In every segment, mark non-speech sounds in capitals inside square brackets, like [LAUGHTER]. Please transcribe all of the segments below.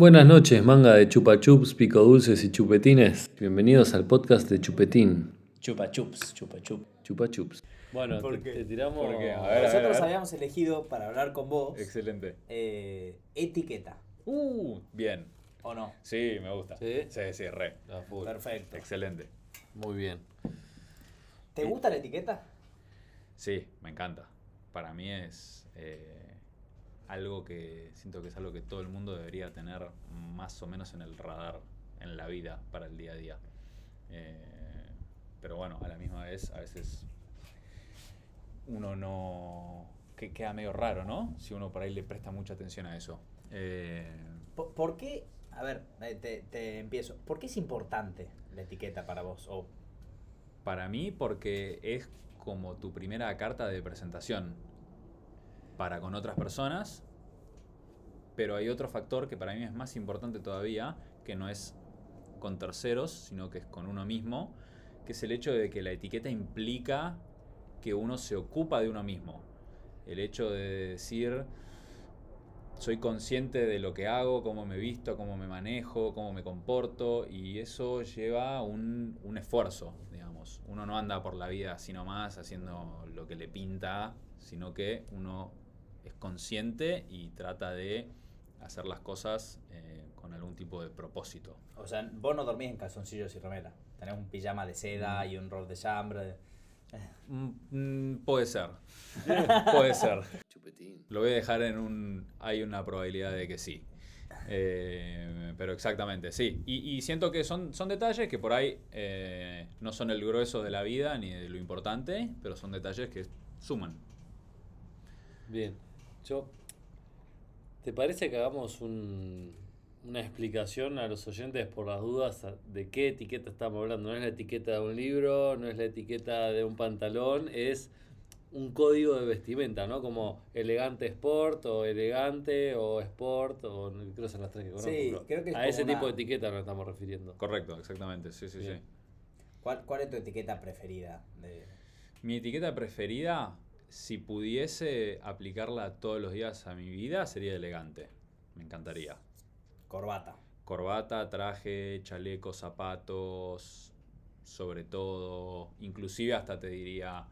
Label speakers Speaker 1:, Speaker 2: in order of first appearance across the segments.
Speaker 1: Buenas noches, manga de chupa chups, pico dulces y chupetines. Bienvenidos al podcast de Chupetín.
Speaker 2: Chupa chups, chupa chup.
Speaker 1: Chupa chups. Bueno,
Speaker 2: ¿Por
Speaker 1: te,
Speaker 2: qué?
Speaker 1: te tiramos.
Speaker 3: ¿Por qué? A ver, a ver,
Speaker 2: Nosotros
Speaker 3: a ver.
Speaker 2: habíamos elegido para hablar con vos
Speaker 3: Excelente.
Speaker 2: eh, etiqueta,
Speaker 3: Uh, bien.
Speaker 2: ¿o no?
Speaker 3: Sí, me gusta.
Speaker 1: ¿Sí?
Speaker 3: Sí, sí, re.
Speaker 1: A full.
Speaker 2: Perfecto.
Speaker 3: Excelente.
Speaker 1: Muy bien.
Speaker 2: ¿Te gusta la etiqueta?
Speaker 3: Sí, me encanta. Para mí es eh, algo que siento que es algo que todo el mundo debería tener más o menos en el radar en la vida para el día a día. Eh, pero bueno, a la misma vez a veces uno no... que queda medio raro, ¿no? Si uno por ahí le presta mucha atención a eso. Eh,
Speaker 2: ¿Por, por qué? A ver, eh, te, te empiezo. ¿Por qué es importante la etiqueta para vos? O,
Speaker 3: Para mí, porque es como tu primera carta de presentación para con otras personas, pero hay otro factor que para mí es más importante todavía, que no es con terceros, sino que es con uno mismo, que es el hecho de que la etiqueta implica que uno se ocupa de uno mismo. El hecho de decir, soy consciente de lo que hago, cómo me visto, cómo me manejo, cómo me comporto, y eso lleva un, un esfuerzo, digamos. Uno no anda por la vida así nomás haciendo lo que le pinta, sino que uno es consciente y trata de hacer las cosas eh, con algún tipo de propósito.
Speaker 2: o sea, vos no dormís en calzoncillos y remera. Tenés un pijama de seda y un rol de chambre.
Speaker 3: Mm, mm, puede ser, [LAUGHS] puede ser.
Speaker 1: Chupetín.
Speaker 3: Lo voy a dejar en un... Hay una probabilidad de que sí. Eh, pero exactamente, sí. Y, y siento que son, son detalles que por ahí eh, no son el grueso de la vida ni de lo importante, pero son detalles que suman.
Speaker 1: Bien. Yo. ¿Te parece que hagamos un- una explicación a los oyentes por las dudas de qué etiqueta estamos hablando? No es la etiqueta de un libro, no es la etiqueta de un pantalón, es un código de vestimenta, ¿no? Como elegante sport o elegante o sport o creo que son las tres que conozco.
Speaker 2: Sí, creo que es
Speaker 1: a ese
Speaker 2: una-
Speaker 1: tipo de etiqueta nos estamos refiriendo.
Speaker 3: Correcto, exactamente, sí, sí,
Speaker 1: Bien.
Speaker 3: sí.
Speaker 2: ¿Cuál, ¿Cuál es tu etiqueta preferida? De...
Speaker 3: Mi etiqueta preferida, si pudiese aplicarla todos los días a mi vida, sería elegante. Me encantaría.
Speaker 2: Corbata.
Speaker 3: Corbata, traje, chaleco, zapatos, sobre todo, inclusive hasta te diría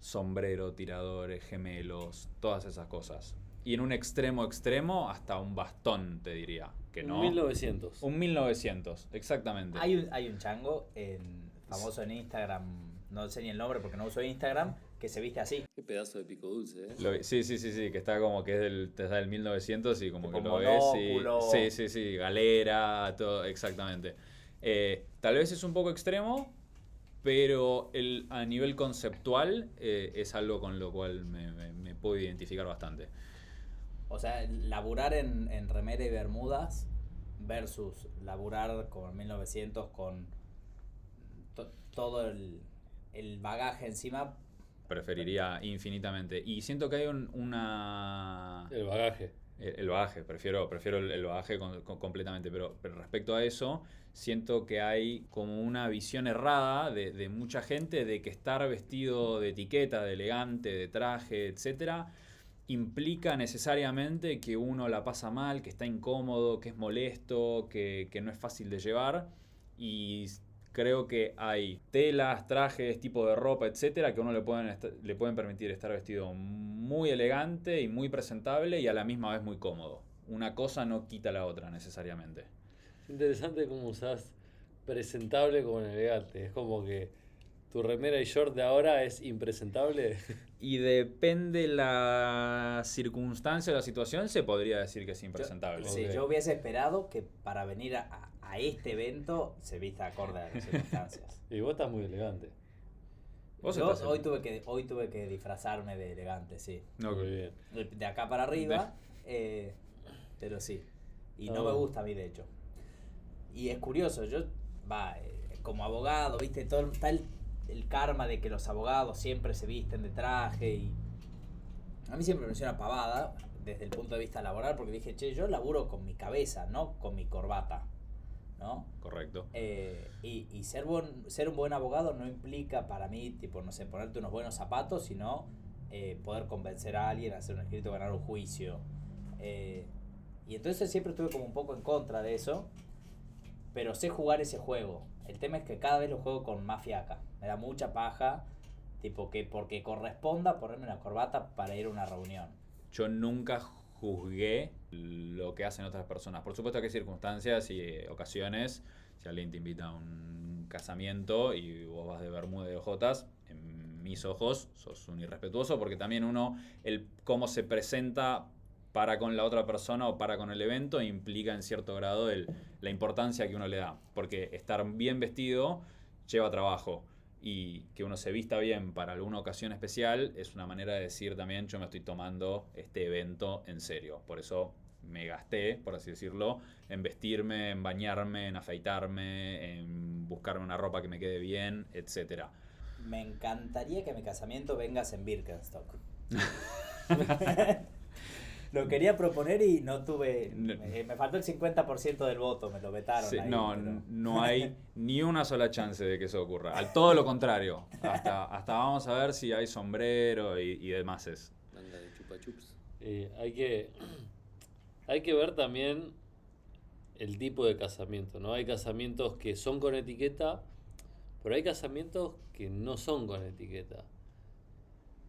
Speaker 3: sombrero, tiradores, gemelos, todas esas cosas. Y en un extremo extremo, hasta un bastón, te diría. Que
Speaker 1: Un
Speaker 3: no.
Speaker 1: 1900.
Speaker 3: Un 1900, exactamente.
Speaker 2: Hay un, hay un chango en, famoso en Instagram, no sé ni el nombre porque no uso Instagram, que se viste así.
Speaker 1: Qué pedazo de pico dulce, ¿eh?
Speaker 3: Lo sí, sí, sí, sí, que está como que es del, te da del 1900 y como
Speaker 2: Tipo
Speaker 3: que lo ves y... Sí, sí, sí, galera, todo, exactamente. Eh, tal vez es un poco extremo, pero el, a nivel conceptual eh, es algo con lo cual me, me- me puedo identificar bastante.
Speaker 2: O sea, laburar en, en remera y bermudas versus laburar con 1900 con to- todo el, el bagaje encima.
Speaker 3: Preferiría infinitamente. Y siento que hay un- una...
Speaker 1: El bagaje.
Speaker 3: El, el bagaje, prefiero, prefiero el, el bagaje con- con- completamente, pero, pero respecto a eso, siento que hay como una visión errada de, de mucha gente de que estar vestido de etiqueta, de elegante, de traje, etcétera, implica necesariamente que uno la pasa mal, que está incómodo, que es molesto, que, que no es fácil de llevar. Y creo que hay telas, trajes, tipo de ropa, etcétera, que a uno le pueden, le pueden permitir estar vestido muy elegante y muy presentable y a la misma vez muy cómodo. Una cosa no quita la otra necesariamente.
Speaker 1: Interesante cómo usás presentable con elegante. Es como que tu remera y short de ahora es impresentable. [LAUGHS]
Speaker 3: Y depende la circunstancia o la situación, se podría decir que es impresentable.
Speaker 2: Sí,
Speaker 1: Ok.
Speaker 2: yo hubiese esperado que para venir a, a- este evento se vista acorde a las circunstancias. [LAUGHS]
Speaker 1: Y vos estás muy elegante.
Speaker 3: Vos
Speaker 2: Yo
Speaker 3: estás en-
Speaker 2: hoy tuve, que, hoy tuve que disfrazarme de elegante, sí.
Speaker 3: No,
Speaker 1: Muy bien.
Speaker 2: De, acá para arriba, eh, pero sí. Y no
Speaker 1: Ah.
Speaker 2: me gusta a mí, de hecho. Y es curioso, yo, va, eh, como abogado, viste, todo está el, el karma de que los abogados siempre se visten de traje y a mí siempre me pareció una pavada desde el punto de vista laboral porque dije, che, yo laburo con mi cabeza, no con mi corbata, ¿no?
Speaker 3: Correcto.
Speaker 2: Eh, y y ser, buen, ser un buen abogado no implica para mí, tipo, no sé, ponerte unos buenos zapatos, sino eh, poder convencer a alguien, hacer un escrito, ganar un juicio. Eh, Y entonces siempre estuve como un poco en contra de eso. Pero sé jugar ese juego. El tema es que cada vez lo juego con más fiaca. Me da mucha paja. Tipo que porque corresponda ponerme una corbata para ir a una reunión.
Speaker 3: Yo nunca juzgué lo que hacen otras personas. Por supuesto que hay circunstancias y eh, ocasiones. Si alguien te invita a un casamiento y vos vas de bermuda de ojotas, en mis ojos sos un irrespetuoso porque también uno, el cómo se presenta para con la otra persona o para con el evento implica en cierto grado el, la importancia que uno le da. Porque estar bien vestido lleva trabajo y que uno se vista bien para alguna ocasión especial es una manera de decir también yo me estoy tomando este evento en serio. Por eso me gasté, por así decirlo, en vestirme, en bañarme, en afeitarme, en buscarme una ropa que me quede bien, etc.
Speaker 2: Me encantaría que a mi casamiento vengas en Birkenstock. [LAUGHS] [LAUGHS] lo quería proponer y no tuve.
Speaker 3: No.
Speaker 2: Me, me faltó el 50% del voto, me lo vetaron.
Speaker 3: Sí,
Speaker 2: ahí,
Speaker 3: no,
Speaker 2: pero-
Speaker 3: no hay [LAUGHS] ni una sola chance de que eso ocurra. Al todo lo contrario. Hasta, hasta vamos a ver si hay sombrero y, y demás. Es.
Speaker 1: Manga de chupa chups. Eh, hay que [CLEARS THROAT] hay que ver también el tipo de casamiento, ¿no? Hay casamientos que son con etiqueta, pero hay casamientos que no son con etiqueta.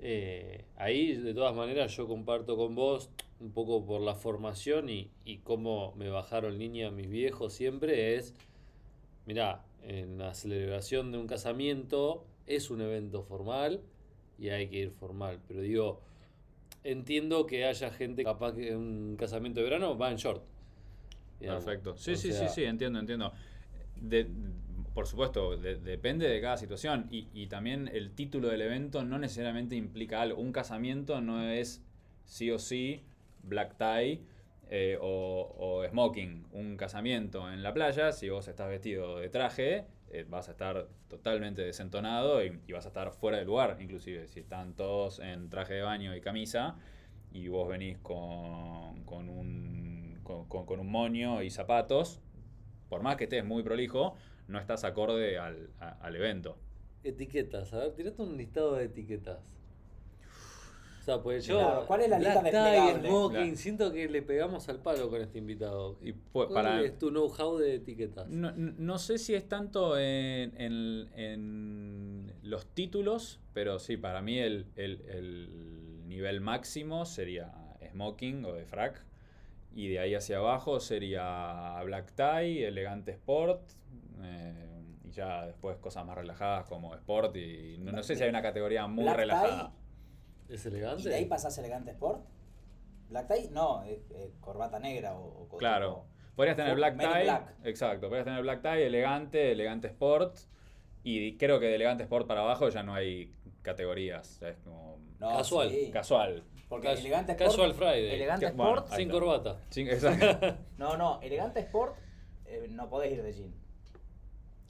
Speaker 1: Eh, ahí, de todas maneras, yo comparto con vos un poco por la formación y, y cómo me bajaron línea mis viejos siempre es, mirá, en la celebración de un casamiento es un evento formal y hay que ir formal, pero digo, entiendo que haya gente capaz que en un casamiento de verano va en short. digamos.
Speaker 3: Perfecto. Sí,
Speaker 1: O
Speaker 3: sí,
Speaker 1: sea,
Speaker 3: sí, sí, entiendo, entiendo. De- por supuesto, de- depende de cada situación. Y, y también el título del evento no necesariamente implica algo. Un casamiento no es sí o sí black tie eh, o, smoking. Un casamiento en la playa, si vos estás vestido de traje, eh, vas a estar totalmente desentonado y, vas a estar fuera de lugar, inclusive. Si están todos en traje de baño y camisa y vos venís con, con un, con un moño y zapatos, por más que estés muy prolijo, no estás acorde al, a- al evento.
Speaker 1: Etiquetas, a ver, tirate un listado de etiquetas. O sea, pues yo.
Speaker 2: Claro, ¿cuál es la lista
Speaker 1: Black tie,
Speaker 2: desplegable?
Speaker 1: smoking,
Speaker 3: Claro.
Speaker 1: siento que le pegamos al palo con este invitado.
Speaker 3: Y pu-
Speaker 1: ¿Cuál
Speaker 3: para,
Speaker 1: es tu know-how de etiquetas?
Speaker 3: no, no sé si es tanto en, en- en los títulos, pero sí, para mí el, el- el nivel máximo sería smoking o de frac. Y de ahí hacia abajo sería black tie, elegante sport. Eh, y ya después cosas más relajadas como sport. Y no, no sé si hay una categoría muy
Speaker 2: Black tie,
Speaker 3: relajada.
Speaker 1: ¿Es
Speaker 2: ¿Y
Speaker 1: elegante?
Speaker 2: de ahí pasás elegante sport? Black tie, no, es, es corbata negra o, o
Speaker 3: Claro.
Speaker 2: tipo-
Speaker 3: Podrías tener black tie.
Speaker 2: Black.
Speaker 3: Exacto. Podrías tener black tie, elegante, elegante sport. Y creo que de elegante sport para abajo ya no hay categorías. Es como
Speaker 2: No,
Speaker 1: Casual.
Speaker 2: sí.
Speaker 3: casual.
Speaker 2: Porque
Speaker 1: Cas-
Speaker 2: elegante sport.
Speaker 1: Casual Friday.
Speaker 2: Elegante
Speaker 3: Que-
Speaker 2: sport.
Speaker 1: Sin corbata.
Speaker 3: Exacto. [LAUGHS]
Speaker 2: No, no, elegante sport eh, no podés ir de jean.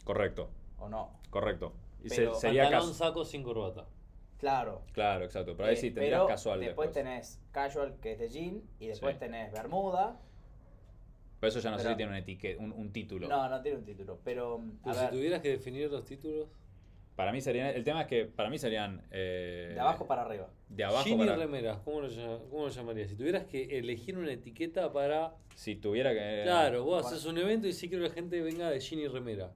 Speaker 3: Correcto.
Speaker 2: ¿O no?
Speaker 3: Correcto. Y se-
Speaker 2: Pero
Speaker 3: sería
Speaker 1: Pantalón, saco sin corbata.
Speaker 2: Claro.
Speaker 3: Claro, exacto. Pero ahí
Speaker 2: Eh,
Speaker 3: sí tendrías
Speaker 2: pero
Speaker 3: casual
Speaker 2: después.
Speaker 3: después.
Speaker 2: tenés casual que es de jean y después
Speaker 3: Sí.
Speaker 2: tenés bermuda.
Speaker 3: Pero eso ya no sé si tiene un, etiquete, un, un título.
Speaker 2: No, no tiene un título, pero a
Speaker 1: Pero si
Speaker 2: ver,
Speaker 1: tuvieras que definir los títulos.
Speaker 3: Para mí serían. El tema es que para mí serían. eh,
Speaker 2: de abajo para arriba.
Speaker 3: De abajo
Speaker 1: Jean
Speaker 3: para.
Speaker 1: y remeras, ¿cómo lo, cómo lo llamarías? Si tuvieras que elegir una etiqueta para.
Speaker 3: Si tuviera que.
Speaker 1: Claro, vos
Speaker 2: bueno.
Speaker 1: haces un evento y sí quiero que la gente venga de jean y remera.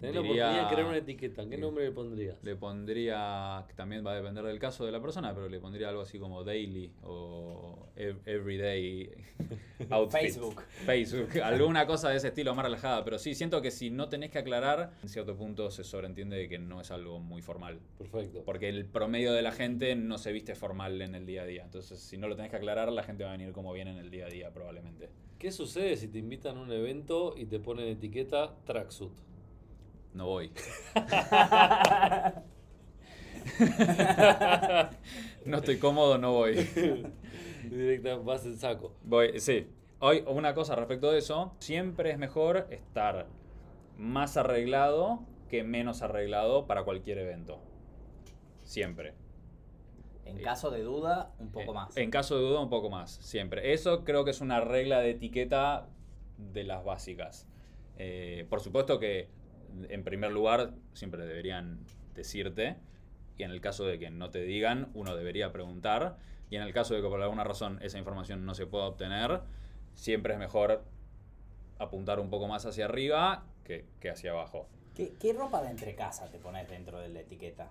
Speaker 1: Tenés la oportunidad de crear una etiqueta. ¿Qué nombre le pondrías?
Speaker 3: Le pondría, que también va a depender del caso de la persona, pero le pondría algo así como daily o ev- everyday [LAUGHS] outfit.
Speaker 2: Facebook.
Speaker 3: Facebook, alguna cosa de ese estilo más relajada. Pero sí, siento que si no tenés que aclarar, en cierto punto se sobreentiende de que no es algo muy formal.
Speaker 1: Perfecto.
Speaker 3: Porque el promedio de la gente no se viste formal en el día a día. Entonces, si no lo tenés que aclarar, la gente va a venir como viene en el día a día, probablemente.
Speaker 1: ¿Qué sucede si te invitan a un evento y te ponen etiqueta tracksuit?
Speaker 3: No voy. [LAUGHS] no estoy cómodo, no voy.
Speaker 1: Directa, vas en saco.
Speaker 3: Voy, sí. Hoy, una cosa respecto de eso, siempre es mejor estar más arreglado que menos arreglado para cualquier evento. Siempre.
Speaker 2: En caso de duda, un poco
Speaker 3: En-
Speaker 2: más.
Speaker 3: En caso de duda, un poco más. Siempre. Eso creo que es una regla de etiqueta de las básicas. Eh, por supuesto que, en primer lugar, siempre deberían decirte. Y en el caso de que no te digan, uno debería preguntar. Y en el caso de que por alguna razón esa información no se pueda obtener, siempre es mejor apuntar un poco más hacia arriba que, que hacia abajo.
Speaker 2: ¿Qué, qué ropa de entrecasa te pones dentro de la etiqueta?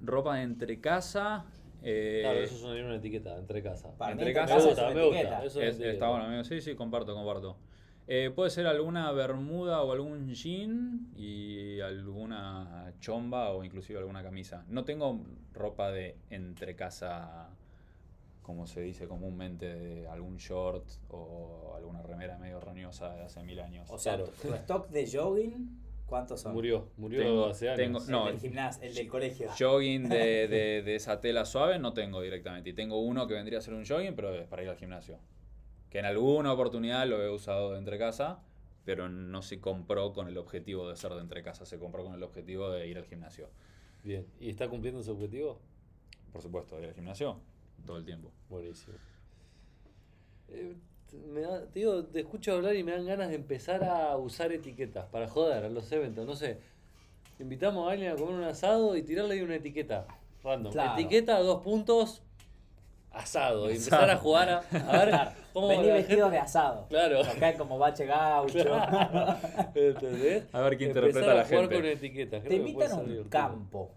Speaker 3: Ropa de entre casa. eh,
Speaker 1: Claro, eso es una, una etiqueta, entre casa.
Speaker 2: Para
Speaker 3: Entre
Speaker 2: mí
Speaker 3: casa-
Speaker 1: Me
Speaker 2: entrecasa
Speaker 1: gusta, me gusta.
Speaker 2: etiqueta.
Speaker 1: Eso es una
Speaker 3: es-
Speaker 1: etiqueta.
Speaker 3: está bueno, amigo. Sí, sí, comparto, comparto. Eh, puede ser alguna bermuda o algún jean y alguna chomba o inclusive alguna camisa. No tengo ropa de entre casa, como se dice comúnmente, de algún short o alguna remera medio roñosa de hace mil años.
Speaker 2: O sea,
Speaker 1: Claro.
Speaker 2: tu stock de jogging, ¿cuántos son?
Speaker 1: Murió, murió
Speaker 3: Tengo-
Speaker 1: hace años.
Speaker 3: tengo-
Speaker 2: El
Speaker 3: no,
Speaker 2: del gimnasio, el del colegio.
Speaker 3: Jogging de, [LAUGHS] de- de esa tela suave no tengo directamente. Y tengo uno que vendría a ser un jogging, pero es para ir al gimnasio. Que en alguna oportunidad lo he usado de entre casa, pero no se compró con el objetivo de ser de entre casa, se compró con el objetivo de ir al gimnasio.
Speaker 1: Bien. ¿Y está cumpliendo su objetivo?
Speaker 3: Por supuesto, de ir al gimnasio todo el tiempo.
Speaker 1: Buenísimo. Eh, me da- te digo, te escucho hablar y me dan ganas de empezar a usar etiquetas para joder a los eventos. No sé, invitamos a alguien a comer un asado y tirarle ahí una etiqueta random.
Speaker 2: Claro.
Speaker 1: Etiqueta, dos puntos, asado. Y empezar a
Speaker 3: Asado.
Speaker 1: jugar a, a ver
Speaker 2: Claro,
Speaker 1: cómo
Speaker 2: Vení
Speaker 1: la
Speaker 2: vestido
Speaker 1: gente-
Speaker 2: de asado.
Speaker 1: Claro.
Speaker 2: Acá como bache gaucho.
Speaker 1: ¿Entendés?
Speaker 3: A ver qué interpreta la
Speaker 1: a jugar
Speaker 3: gente.
Speaker 1: con etiquetas.
Speaker 2: Te invitan a un campo.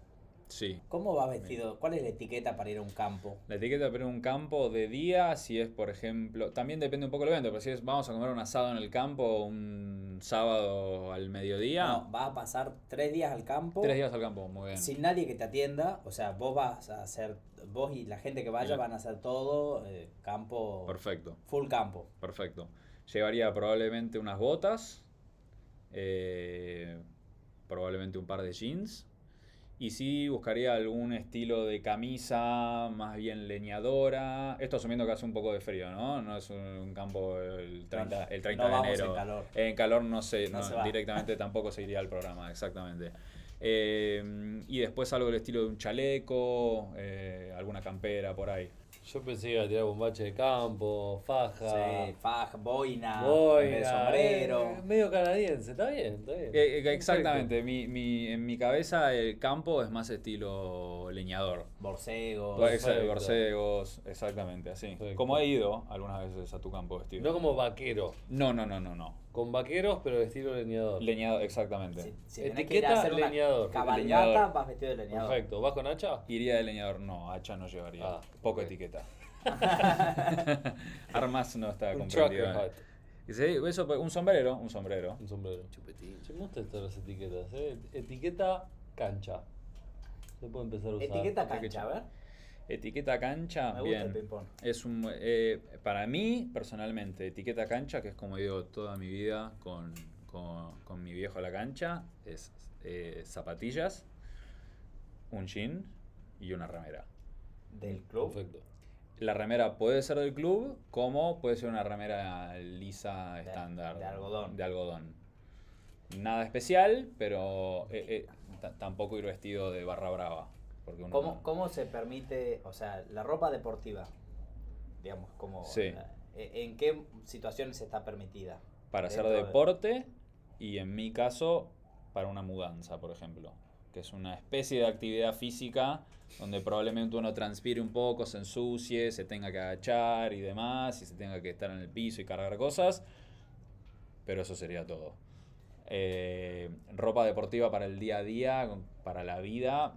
Speaker 3: Sí.
Speaker 2: ¿Cómo va vestido? ¿Cuál es la etiqueta para ir a un campo?
Speaker 3: La etiqueta pero un campo de día, si es por ejemplo, también depende un poco del evento, pero si es vamos a comer un asado en el campo un sábado al mediodía,
Speaker 2: No, vas a pasar tres días al campo
Speaker 3: tres días al campo, muy bien.
Speaker 2: sin nadie que te atienda. O sea, vos vas a hacer, vos y la gente que vaya
Speaker 3: Bien.
Speaker 2: van a hacer todo eh, campo,
Speaker 3: Perfecto.
Speaker 2: full campo.
Speaker 3: Perfecto. Llevaría probablemente unas botas, eh, probablemente un par de jeans. Y sí buscaría algún estilo de camisa más bien leñadora. Esto asumiendo que hace un poco de frío, ¿no? No es un, campo el 30, el 30
Speaker 2: no
Speaker 3: de
Speaker 2: vamos
Speaker 3: enero.
Speaker 2: en calor.
Speaker 3: En calor no sé,
Speaker 2: No
Speaker 3: no,
Speaker 2: se va.
Speaker 3: directamente [LAUGHS] tampoco se iría al programa, exactamente. Eh, y después algo del estilo de un chaleco, eh, alguna campera por ahí.
Speaker 1: Yo pensé que iba a tirar bombache de campo, faja.
Speaker 2: Sí, faja, boina,
Speaker 1: boina,
Speaker 2: de sombrero.
Speaker 1: eh, medio canadiense, está bien, está bien.
Speaker 3: Eh, eh, exactamente, mi, mi- en mi cabeza el campo es más estilo leñador.
Speaker 2: borcegos.
Speaker 3: Borcegos, exactamente, así.
Speaker 1: Perfecto.
Speaker 3: Como he ido algunas veces a tu campo vestido.
Speaker 1: No como vaquero,
Speaker 3: No, no, no, no, no.
Speaker 1: Con vaqueros pero de estilo leñador.
Speaker 3: Leñador, exactamente.
Speaker 2: Si, si que
Speaker 1: Etiqueta
Speaker 2: una
Speaker 1: leñador.
Speaker 2: cabalgata,
Speaker 3: Leñador.
Speaker 2: vas vestido de leñador.
Speaker 1: Perfecto, ¿vas con hacha?
Speaker 3: Iría de leñador, no, hacha no llevaría.
Speaker 1: Ah,
Speaker 3: Poco etiqueta. [LAUGHS] Armas no está comprendido. sí, eso, pues, un sombrero, un sombrero.
Speaker 1: un sombrero. Chupetín. Me gustan todas las etiquetas, ¿eh? Etiqueta cancha. Se puede empezar a usar.
Speaker 2: Etiqueta cancha, a ver.
Speaker 3: Etiqueta cancha,
Speaker 2: Me gusta el
Speaker 3: bien.
Speaker 2: ping-pong.
Speaker 3: Es un, eh, para mí, personalmente, etiqueta cancha, que es como digo toda mi vida con, con- con mi viejo a la cancha, es eh, zapatillas, un jean y una remera.
Speaker 2: Del club.
Speaker 1: Perfecto.
Speaker 3: La remera puede ser del club, como puede ser una remera lisa
Speaker 2: De-
Speaker 3: estándar.
Speaker 2: de algodón.
Speaker 3: De algodón. Nada especial, pero eh, eh, ta- tampoco ir vestido de barra brava. Porque uno
Speaker 2: ¿Cómo,
Speaker 3: no-
Speaker 2: ¿Cómo se permite, o sea, la ropa deportiva? Digamos, como.
Speaker 3: Sí.
Speaker 2: eh, ¿En qué situaciones está permitida?
Speaker 3: para hacer
Speaker 2: Dentro de-
Speaker 3: deporte y en mi caso para una mudanza, por ejemplo, que es una especie de actividad física donde probablemente uno transpire un poco, se ensucie, se tenga que agachar y demás, y se tenga que estar en el piso y cargar cosas, pero eso sería todo. Eh, ropa deportiva para el día a día, para la vida,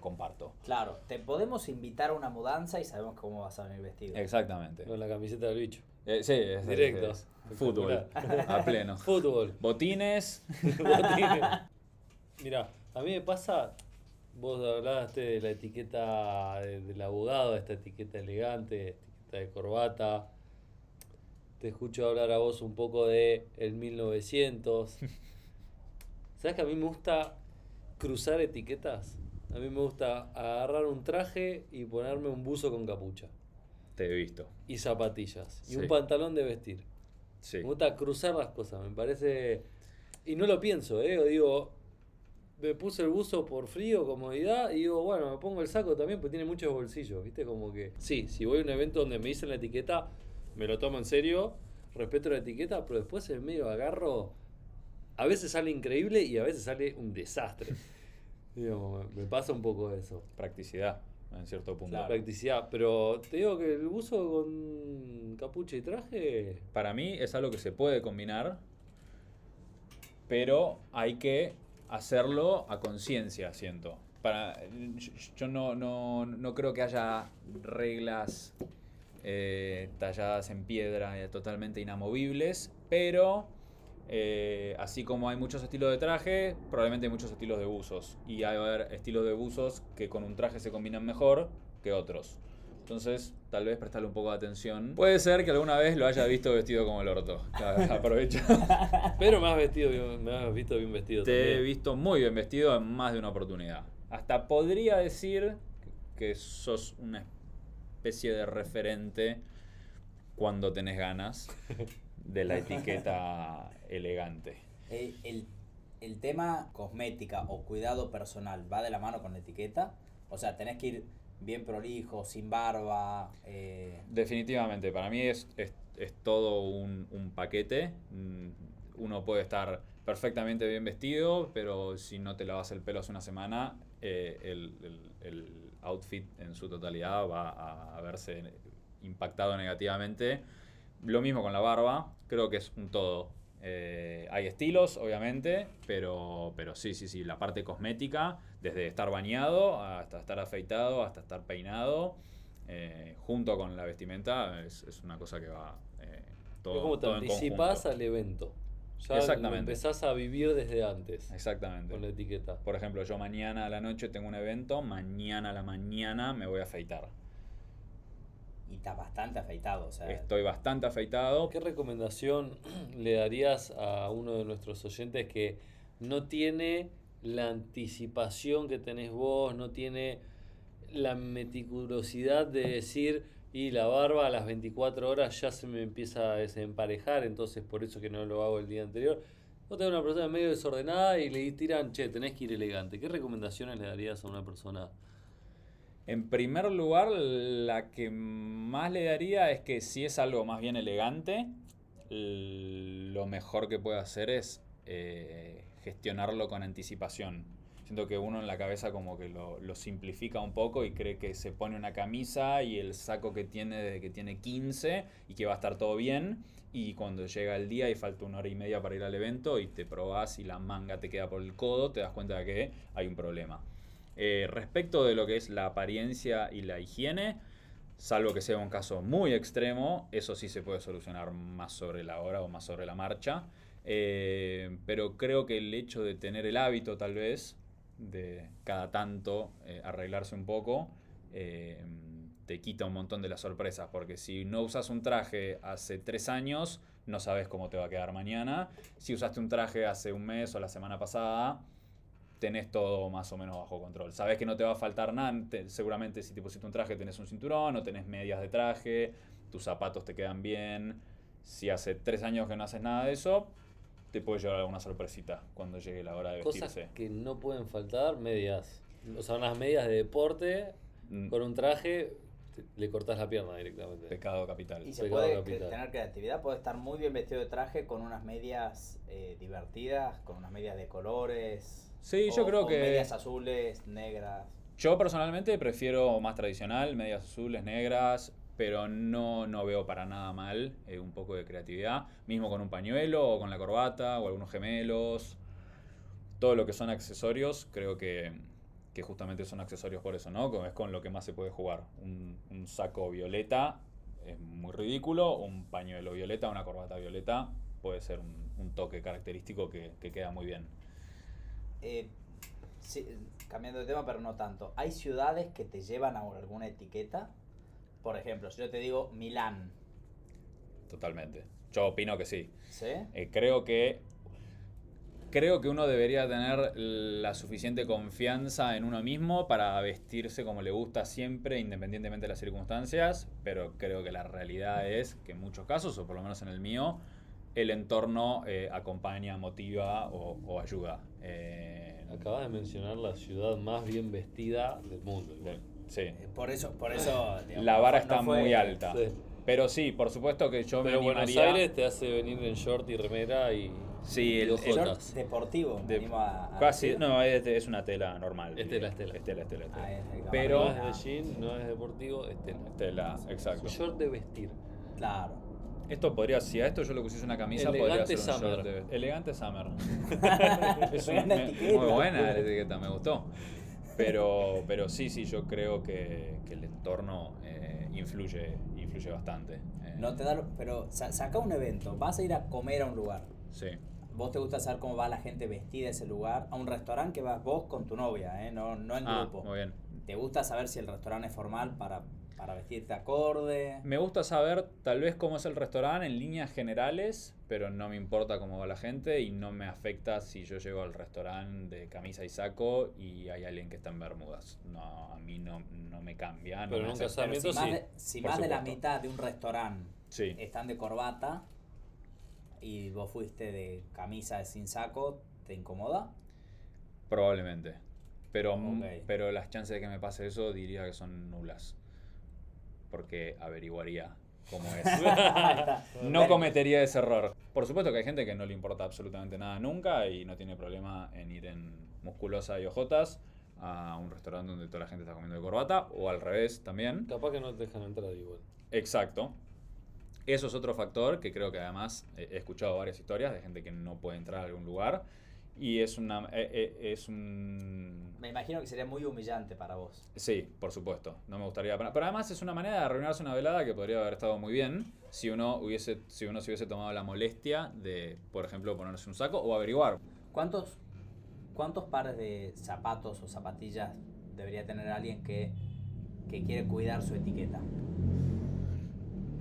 Speaker 3: comparto.
Speaker 2: Claro, te podemos invitar a una mudanza y sabemos cómo vas a venir vestido.
Speaker 3: Exactamente.
Speaker 1: Con la camiseta del bicho.
Speaker 3: Eh, sí, es,
Speaker 1: Directo.
Speaker 3: es- es fútbol, a pleno. [LAUGHS]
Speaker 1: Fútbol.
Speaker 3: Botines, [LAUGHS]
Speaker 1: Mira, a mí me pasa, vos hablaste de la etiqueta de- del abogado, esta etiqueta elegante, etiqueta de corbata. Te escucho hablar a vos un poco de el 1900. [LAUGHS] ¿Sabes que a mí me gusta cruzar etiquetas? A mí me gusta agarrar un traje y ponerme un buzo con capucha.
Speaker 3: te he visto.
Speaker 1: Y zapatillas. Y un pantalón de vestir.
Speaker 3: Sí.
Speaker 1: Me gusta cruzar las cosas, me parece. Y no lo pienso, ¿eh? Digo, me puse el buzo por frío, comodidad, y digo, bueno, me pongo el saco también, porque tiene muchos bolsillos, ¿viste? Como que. Sí, si voy a un evento donde me dicen la etiqueta, me lo tomo en serio, respeto la etiqueta, pero después en medio agarro. A veces sale increíble y a veces sale un desastre. [LAUGHS] Digamos, me, me pasa un poco eso.
Speaker 3: Practicidad. en cierto punto.
Speaker 2: Claro.
Speaker 1: Practicidad. Pero te digo que el buzo con capucha y traje.
Speaker 3: Para mí es algo que se puede combinar, pero hay que hacerlo a conciencia, siento. Para, yo- yo no, no, no creo que haya reglas eh, talladas en piedra eh, totalmente inamovibles, pero eh, así como hay muchos estilos de traje, probablemente hay muchos estilos de buzos. Y hay haber estilos de buzos que con un traje se combinan mejor que otros. Entonces, tal vez prestarle un poco de atención. Puede ser que alguna vez lo haya visto vestido como el orto. [LAUGHS] Aprovecho. [LAUGHS]
Speaker 1: Pero me has, vestido bien- me has visto bien vestido
Speaker 3: Te he visto muy bien vestido en más de una oportunidad. Hasta podría decir que sos una especie de referente cuando tenés ganas de la etiqueta [LAUGHS] elegante.
Speaker 2: El, el tema cosmética o cuidado personal va de la mano con la etiqueta. O sea, tenés que ir bien prolijo, sin barba. eh,
Speaker 3: Definitivamente, para mí es, es, es todo un, un paquete. Mm, Uno puede estar perfectamente bien vestido, pero si no te lavas el pelo hace una semana, eh, el, el- el outfit en su totalidad va a, a verse impactado negativamente. Lo mismo con la barba, creo que es un todo. Eh, hay estilos, obviamente, pero, pero sí, sí, sí, la parte cosmética, desde estar bañado hasta estar afeitado, hasta estar peinado, eh, junto con la vestimenta, es, es una cosa que va eh, todo,
Speaker 1: como te
Speaker 3: todo en
Speaker 1: al evento. Ya
Speaker 3: Exactamente.
Speaker 1: empezás a vivir desde antes.
Speaker 3: Exactamente.
Speaker 1: Con la etiqueta.
Speaker 3: Por ejemplo, yo mañana a la noche tengo un evento, mañana a la mañana me voy a afeitar.
Speaker 2: Y está bastante afeitado. O sea,
Speaker 3: Estoy bastante afeitado.
Speaker 1: ¿Qué recomendación [CLEARS THROAT] le darías a uno de nuestros oyentes que no tiene la anticipación que tenés vos, no tiene la meticulosidad de decir, y la barba a las 24 horas ya se me empieza a desemparejar, entonces por eso que no lo hago el día anterior? Vos tenés una persona medio desordenada y le tiran, che, tenés que ir elegante. ¿Qué recomendaciones le darías a una persona?
Speaker 3: En primer lugar, la que más le daría es que si es algo más bien elegante, lo mejor que puede hacer es eh, gestionarlo con anticipación. Siento que uno en la cabeza como que lo, lo simplifica un poco y cree que se pone una camisa y el saco que tiene desde que tiene 15 y que va a estar todo bien. Y cuando llega el día y falta una hora y media para ir al evento y te probás y la manga te queda por el codo, te das cuenta de que hay un problema. Eh, respecto de lo que es la apariencia y la higiene, salvo que sea un caso muy extremo, eso sí se puede solucionar más sobre la hora o más sobre la marcha. Eh, pero creo que el hecho de tener el hábito tal vez, de cada tanto eh, arreglarse un poco, te quita un montón de las sorpresas, porque si no usas un traje hace tres años, no sabes cómo te va a quedar mañana. Si usaste un traje hace un mes o la semana pasada, tenés todo más o menos bajo control. Sabes que no te va a faltar nada. te- seguramente si te pusiste un traje tenés un cinturón o tenés medias de traje, tus zapatos te quedan bien. Si hace tres años que no haces nada de eso, te puede llevar alguna sorpresita cuando llegue la hora de
Speaker 1: Cosas
Speaker 3: vestirse.
Speaker 1: que no pueden faltar, medias. O sea, unas medias de deporte
Speaker 3: Mm,
Speaker 1: con un traje, te- le cortás la pierna directamente.
Speaker 3: Pecado capital.
Speaker 2: Y se
Speaker 1: Pecado
Speaker 2: puede
Speaker 1: capital.
Speaker 2: tener creatividad, puede estar muy bien vestido de traje con unas medias eh, divertidas, con unas medias de colores.
Speaker 3: Sí, yo creo que-
Speaker 2: Medias azules, negras.
Speaker 3: Yo personalmente prefiero más tradicional, medias azules, negras, pero no, no veo para nada mal eh, un poco de creatividad, mismo con un pañuelo o con la corbata o algunos gemelos. Todo lo que son accesorios, creo que, que justamente son accesorios por eso, ¿no? Es con lo que más se puede jugar. Un, un saco violeta es muy ridículo, un pañuelo violeta, una corbata violeta puede ser un, un toque característico que, que queda muy bien.
Speaker 2: Eh, sí, cambiando de tema, pero no tanto. ¿Hay ciudades que te llevan a alguna etiqueta? Por ejemplo, si yo te digo Milán,
Speaker 3: Totalmente. Yo opino que sí.
Speaker 2: ¿sí?
Speaker 3: Eh, creo que creo que uno debería tener la suficiente confianza en uno mismo para vestirse como le gusta siempre, independientemente de las circunstancias, pero creo que la realidad es que en muchos casos, o por lo menos en el mío, el entorno eh, acompaña, motiva o, o ayuda. Eh,
Speaker 1: Acabas de mencionar la ciudad más bien vestida del mundo. igual.
Speaker 3: sí.
Speaker 2: Eh, Por eso, por eso. digamos,
Speaker 3: La vara está
Speaker 2: no fue-
Speaker 3: muy alta.
Speaker 1: Sí.
Speaker 3: Pero sí, por supuesto que yo
Speaker 1: Pero
Speaker 3: me
Speaker 1: Buenos
Speaker 3: animaría...
Speaker 1: Aires te hace venir en short y remera y
Speaker 3: Sí, el, el-.
Speaker 2: Short deportivo, me
Speaker 3: de-
Speaker 2: animo a- a
Speaker 3: casi,
Speaker 2: decir.
Speaker 3: no, es, es una tela normal.
Speaker 1: Es tela, es tela.
Speaker 3: Es tela, es tela, es tela.
Speaker 2: Ah, es de
Speaker 3: Pero-
Speaker 1: No es de jean, no es deportivo, es tela.
Speaker 3: Tela, exacto.
Speaker 1: Short de vestir.
Speaker 2: Claro.
Speaker 3: Esto podría, si a esto yo le pusiese una camisa, podría
Speaker 1: Elegante
Speaker 3: ser un short
Speaker 1: summer.
Speaker 3: de- Elegante Summer. [LAUGHS] es un-
Speaker 2: Buena
Speaker 3: me-
Speaker 2: etiqueta.
Speaker 3: muy buena la etiqueta, me gustó. Pero, pero sí, sí, yo creo que, que el entorno eh, influye, influye bastante. Eh,
Speaker 2: No te da, pero sa- saca un evento, vas a ir a comer a un lugar.
Speaker 3: Sí.
Speaker 2: Vos te gusta saber cómo va la gente vestida a ese lugar, a un restaurante que vas vos con tu novia, ¿eh? no, no en
Speaker 3: Ah,
Speaker 2: grupo.
Speaker 3: muy bien.
Speaker 2: ¿Te gusta saber si el restaurante es formal para, para vestirte acorde?
Speaker 3: Me gusta saber tal vez cómo es el restaurante en líneas generales, pero no me importa cómo va la gente y no me afecta si yo llego al restaurante de camisa y saco y hay alguien que está en bermudas. No, a mí no, no me cambia. no
Speaker 1: Pero
Speaker 3: me
Speaker 2: Pero
Speaker 1: casamiento
Speaker 2: si más,
Speaker 1: sí.
Speaker 2: de, si más de la mitad de un restaurante
Speaker 3: Sí.
Speaker 2: están de corbata y vos fuiste de camisa sin saco, ¿te incomoda?
Speaker 3: Probablemente. Pero, pero las chances de que me pase eso diría que son nulas. Porque averiguaría cómo es. [LAUGHS] No cometería ese error. Por supuesto que hay gente que no le importa absolutamente nada nunca y no tiene problema en ir en musculosa y ojotas a un restaurante donde toda la gente está comiendo de corbata o al revés también.
Speaker 1: Capaz que no te dejan entrar igual.
Speaker 3: Exacto. Eso es otro factor que creo que además he escuchado varias historias de gente que no puede entrar a algún lugar y es una eh, eh, es un
Speaker 2: Me imagino que sería muy humillante para vos.
Speaker 3: Sí, por supuesto. No me gustaría. Pero además es una manera de arruinarse una velada que podría haber estado muy bien si uno hubiese, si uno se hubiese tomado la molestia de, por ejemplo, ponerse un saco o averiguar.
Speaker 2: ¿Cuántos, ¿Cuántos pares de zapatos o zapatillas debería tener alguien que, que quiere cuidar su etiqueta?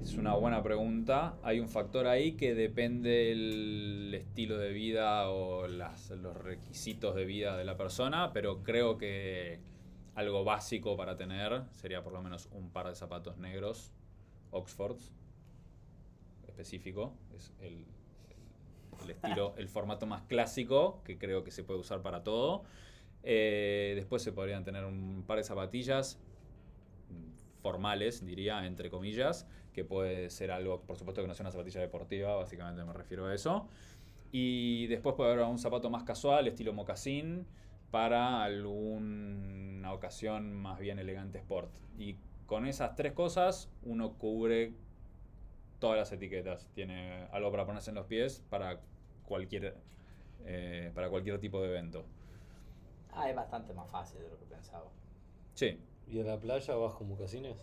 Speaker 3: Es una buena pregunta. Hay un factor ahí que depende del estilo de vida o las- los requisitos de vida de la persona, pero creo que algo básico para tener sería por lo menos un par de zapatos negros, Oxfords, específico. Es el, el estilo, [LAUGHS] el formato más clásico que creo que se puede usar para todo. Eh, después se podrían tener un par de zapatillas formales, diría, entre comillas, que puede ser algo, por supuesto que no sea una zapatilla deportiva, básicamente me refiero a eso. Y después puede haber un zapato más casual, estilo mocasín, para alguna ocasión más bien elegante sport. Y con esas tres cosas uno cubre todas las etiquetas. Tiene algo para ponerse en los pies para cualquier, eh, para cualquier tipo de evento.
Speaker 2: Ah, es bastante más fácil de lo que pensaba.
Speaker 3: Sí,
Speaker 1: ¿Y a la playa vas con mocasines?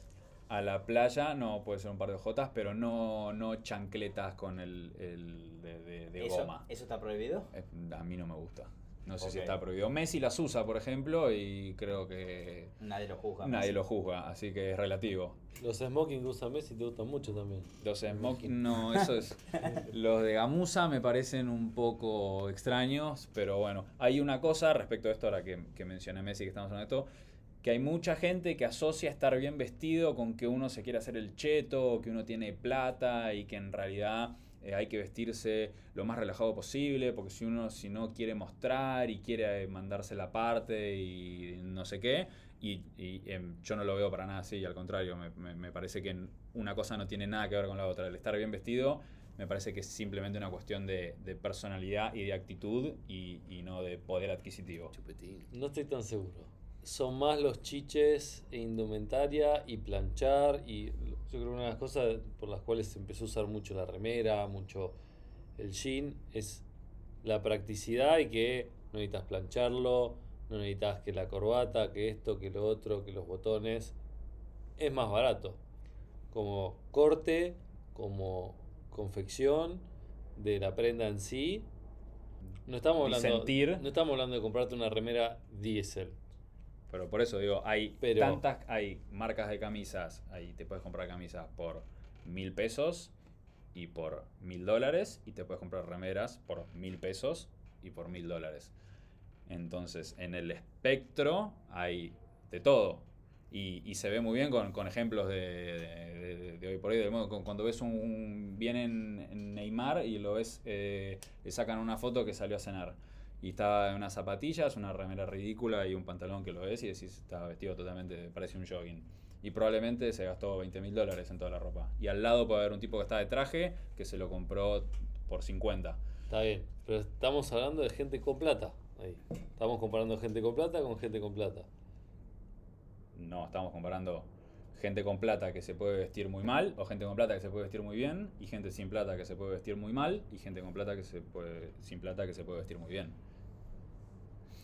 Speaker 3: A la playa no puede ser un par de jotas, pero no, no chancletas con el, el de, de- de
Speaker 2: ¿Eso,
Speaker 3: goma.
Speaker 2: ¿Eso está prohibido?
Speaker 3: Eh, A mí no me gusta. No sé si está prohibido. Messi las usa, por ejemplo, y creo que
Speaker 2: Nadie lo juzga.
Speaker 3: nadie
Speaker 2: Messi.
Speaker 3: lo juzga, así que es relativo.
Speaker 1: Los smoking que usa Messi te gustan mucho también.
Speaker 3: Los smoking, no, eso es. [LAUGHS] Los de gamuza me parecen un poco extraños, pero bueno. Hay una cosa respecto a esto, ahora que, que mencioné Messi, que estamos hablando de esto, que hay mucha gente que asocia estar bien vestido con que uno se quiere hacer el cheto, que uno tiene plata y que en realidad eh, hay que vestirse lo más relajado posible, porque si uno si no quiere mostrar y quiere eh, mandarse la parte y no sé qué, y, y, em, yo no lo veo para nada así, al contrario, me, me- parece que una cosa no tiene nada que ver con la otra. El estar bien vestido me parece que es simplemente una cuestión de, de personalidad y de actitud y, y no de poder adquisitivo.
Speaker 1: Chupetín. No estoy tan seguro. Son más los chiches e indumentaria y planchar y yo creo que una de las cosas por las cuales se empezó a usar mucho la remera, mucho el jean, es la practicidad y que no necesitas plancharlo, no necesitas que la corbata, que esto, que lo otro, que los botones. Es más barato. Como corte, como confección de la prenda en sí. No estamos hablando, no estamos hablando de comprarte una remera diésel.
Speaker 3: Pero por eso digo, hay
Speaker 1: Pero-
Speaker 3: tantas, hay marcas de camisas, ahí te puedes comprar camisas por mil pesos y por mil dólares, y te puedes comprar remeras por mil pesos y por mil dólares. Entonces, en el espectro hay de todo. Y, y se ve muy bien con, con ejemplos de, de- de- de hoy por hoy. del mundo. Cuando ves un, un- en Neymar y lo ves, eh, le sacan una foto que salió a cenar. Y está en unas zapatillas, una remera ridícula y un pantalón que lo ves y decís, está vestido totalmente, parece un jogging. Y probablemente se gastó 20 mil dólares en toda la ropa. Y al lado puede haber un tipo que está de traje que se lo compró por 50.
Speaker 1: Está bien, pero estamos hablando de gente con plata. Ahí. Estamos comparando gente con plata con gente con plata.
Speaker 3: No, estamos comparando gente con plata que se puede vestir muy mal, o gente con plata que se puede vestir muy bien, y gente sin plata que se puede vestir muy mal, y gente con plata que se puede, sin plata que se puede vestir muy bien.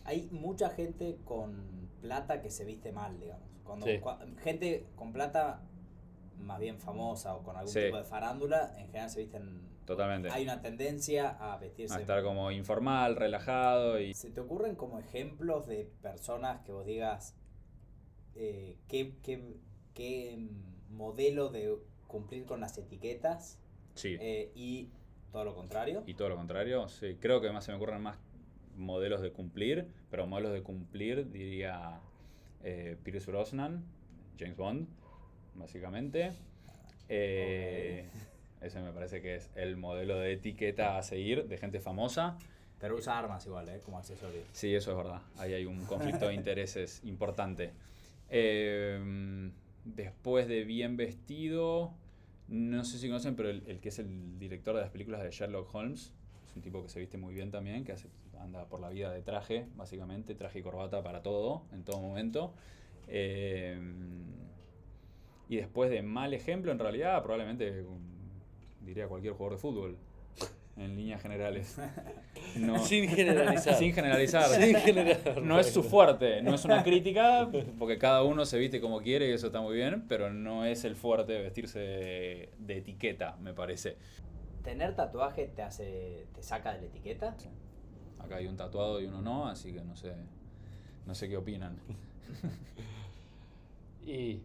Speaker 2: Hay mucha gente con plata que se viste mal, digamos. Cuando,
Speaker 1: Sí.
Speaker 2: cua- gente con plata más bien famosa o con algún
Speaker 3: Sí.
Speaker 2: tipo de farándula, en general se visten...
Speaker 3: Totalmente.
Speaker 2: Hay una tendencia a vestirse...
Speaker 3: A estar como informal, relajado y...
Speaker 2: ¿Se te ocurren como ejemplos de personas que vos digas eh, qué, qué- qué, modelo de cumplir con las etiquetas
Speaker 3: Sí.
Speaker 2: eh, y todo lo contrario?
Speaker 3: Y todo lo contrario, sí. Creo que más se me ocurren más modelos de cumplir, pero modelos de cumplir diría eh, Pierce Brosnan, James Bond, básicamente. Eh, Ese me parece que es el modelo de etiqueta a seguir de gente famosa.
Speaker 2: Pero usa armas igual, ¿eh? Como accesorio.
Speaker 3: Sí, eso es verdad. Ahí hay un conflicto de intereses [LAUGHS] importante. Eh, después de Bien Vestido, no sé si conocen, pero el, el que es el director de las películas de Sherlock Holmes, es un tipo que se viste muy bien también, que hace, anda por la vida de traje, básicamente, traje y corbata para todo, en todo momento. Eh, y después de mal ejemplo, en realidad, probablemente diría cualquier jugador de fútbol, en líneas generales. [LAUGHS] No-
Speaker 1: Sin generalizar.
Speaker 3: Sin generalizar.
Speaker 1: Sin generalizar.
Speaker 3: No es su fuerte, no es una crítica, porque cada uno se viste como quiere y eso está muy bien, pero no es el fuerte vestirse de, de etiqueta, me parece.
Speaker 2: ¿Tener tatuaje te hace. te saca de la etiqueta?
Speaker 3: Acá hay un tatuado y uno no, así que no sé, no sé qué opinan. [LAUGHS]
Speaker 1: Y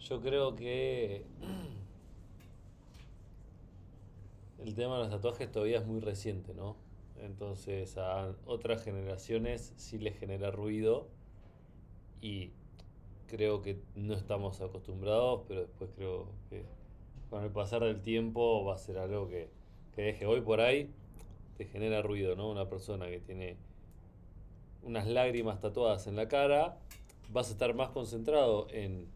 Speaker 1: yo creo que el tema de los tatuajes todavía es muy reciente, ¿no? Entonces a otras generaciones sí les genera ruido y creo que no estamos acostumbrados, pero después creo que con el pasar del tiempo va a ser algo que, que deje hoy por ahí, te genera ruido, ¿no? Una persona que tiene unas lágrimas tatuadas en la cara, vas a estar más concentrado en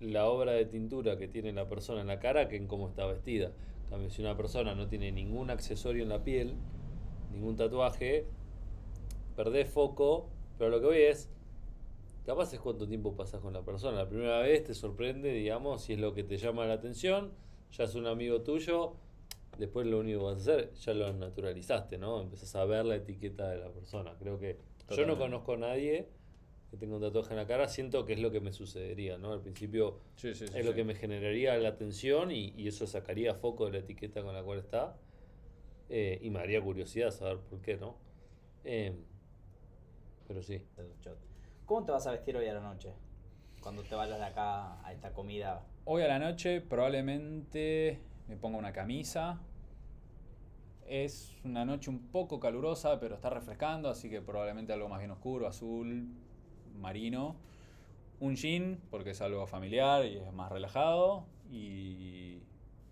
Speaker 1: la obra de tintura que tiene la persona en la cara que en cómo está vestida. En cambio, si una persona no tiene ningún accesorio en la piel, ningún tatuaje, perdés foco, pero lo que voy es, capaz es cuánto tiempo pasas con la persona. La primera vez te sorprende, digamos, si es lo que te llama la atención, ya es un amigo tuyo, después lo único que vas a hacer, ya lo naturalizaste, ¿no? Empezás a ver la etiqueta de la persona. Creo que yo no conozco a nadie que tenga un tatuaje en la cara, siento que es lo que me sucedería, ¿no? Al principio
Speaker 3: Sí, sí, sí,
Speaker 1: es lo que me generaría la atención y, y eso sacaría foco de la etiqueta con la cual está. Eh, y me haría curiosidad saber por qué, ¿no? Eh, pero sí.
Speaker 2: ¿Cómo te vas a vestir hoy a la noche? Cuando te vayas de acá a esta comida.
Speaker 3: Hoy a la noche probablemente me ponga una camisa. Es una noche un poco calurosa, pero está refrescando, así que probablemente algo más bien oscuro, azul, marino. Un jean, porque es algo familiar y es más relajado. Y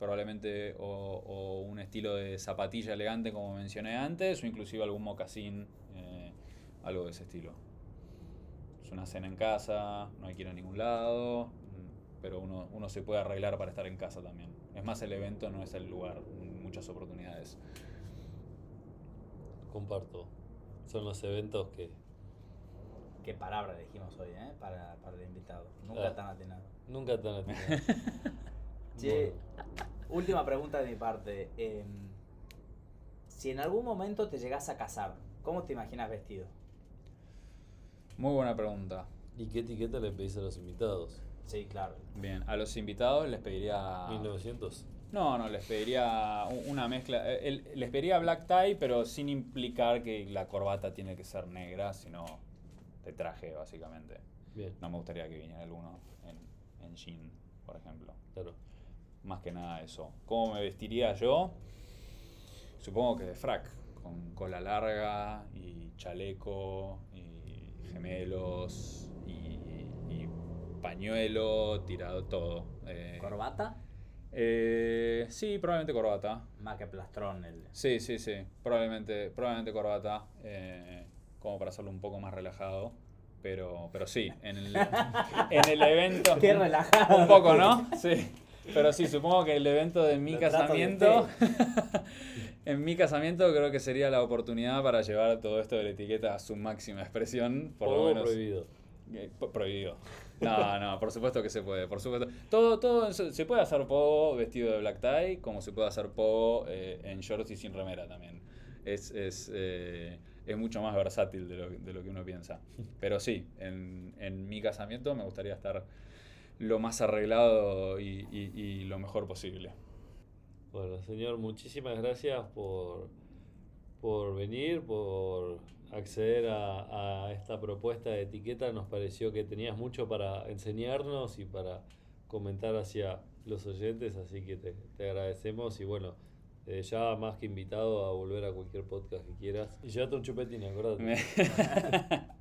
Speaker 3: probablemente o, un estilo de zapatilla elegante como mencioné antes, o inclusive algún mocasín, eh, algo de ese estilo. Es una cena en casa, no hay que ir a ningún lado, pero uno, uno se puede arreglar para estar en casa también. Es más el evento, no es el lugar, muchas oportunidades.
Speaker 1: Comparto. Son los eventos que
Speaker 2: Qué palabra elegimos hoy, ¿eh? Para, para el invitado. Nunca
Speaker 1: Ah.
Speaker 2: tan atinado.
Speaker 1: nunca tan atinados. [LAUGHS]
Speaker 2: Che, última pregunta de mi parte. Em, si en algún momento te llegas a casar, ¿cómo te imaginas vestido?
Speaker 3: Muy buena pregunta.
Speaker 1: ¿Y qué etiqueta le pedís a los invitados?
Speaker 2: Sí, claro.
Speaker 3: Bien, a los invitados les pediría...
Speaker 1: 1900.
Speaker 3: No, no, les pediría una mezcla. el- les pediría black tie, pero sin implicar que la corbata tiene que ser negra, sino de traje, básicamente.
Speaker 1: Bien,
Speaker 3: No me gustaría que viniera alguno en, en jean, por ejemplo.
Speaker 1: claro.
Speaker 3: Más que nada eso. ¿Cómo me vestiría yo? Supongo que de frac, con cola larga y chaleco y gemelos y pañuelo, tirado todo. Eh,
Speaker 2: ¿Corbata?
Speaker 3: eh, sí, probablemente corbata.
Speaker 2: Más que plastrón. El...
Speaker 3: Sí, sí, sí. Probablemente, probablemente corbata. eh, como para hacerlo un poco más relajado. Pero, pero sí, en el, [LAUGHS] en el evento.
Speaker 2: Qué relajado.
Speaker 3: Un poco, ¿no? Sí. Pero sí, supongo que el evento de mi
Speaker 2: Lo
Speaker 3: casamiento. [LAUGHS] En mi casamiento creo que sería la oportunidad para llevar todo esto de la etiqueta a su máxima expresión. Por lo menos.
Speaker 1: prohibido.
Speaker 3: Eh, prohibido. No, no, por supuesto que se puede, por supuesto. Todo, todo se puede hacer pogo vestido de black tie, como se puede hacer pogo eh, en shorts y sin remera también. Es, es, eh, es mucho más versátil de lo, de lo que uno piensa. Pero sí, en, en mi casamiento me gustaría estar lo más arreglado y, y- y lo mejor posible.
Speaker 1: Bueno, señor, muchísimas gracias por, por venir, por acceder a, a esta propuesta de etiqueta. Nos pareció que tenías mucho para enseñarnos y para comentar hacia los oyentes, así que te, te agradecemos y bueno, eh, ya más que invitado a volver a cualquier podcast que quieras. Y llévate un chupetín, acordate. [LAUGHS] [LAUGHS]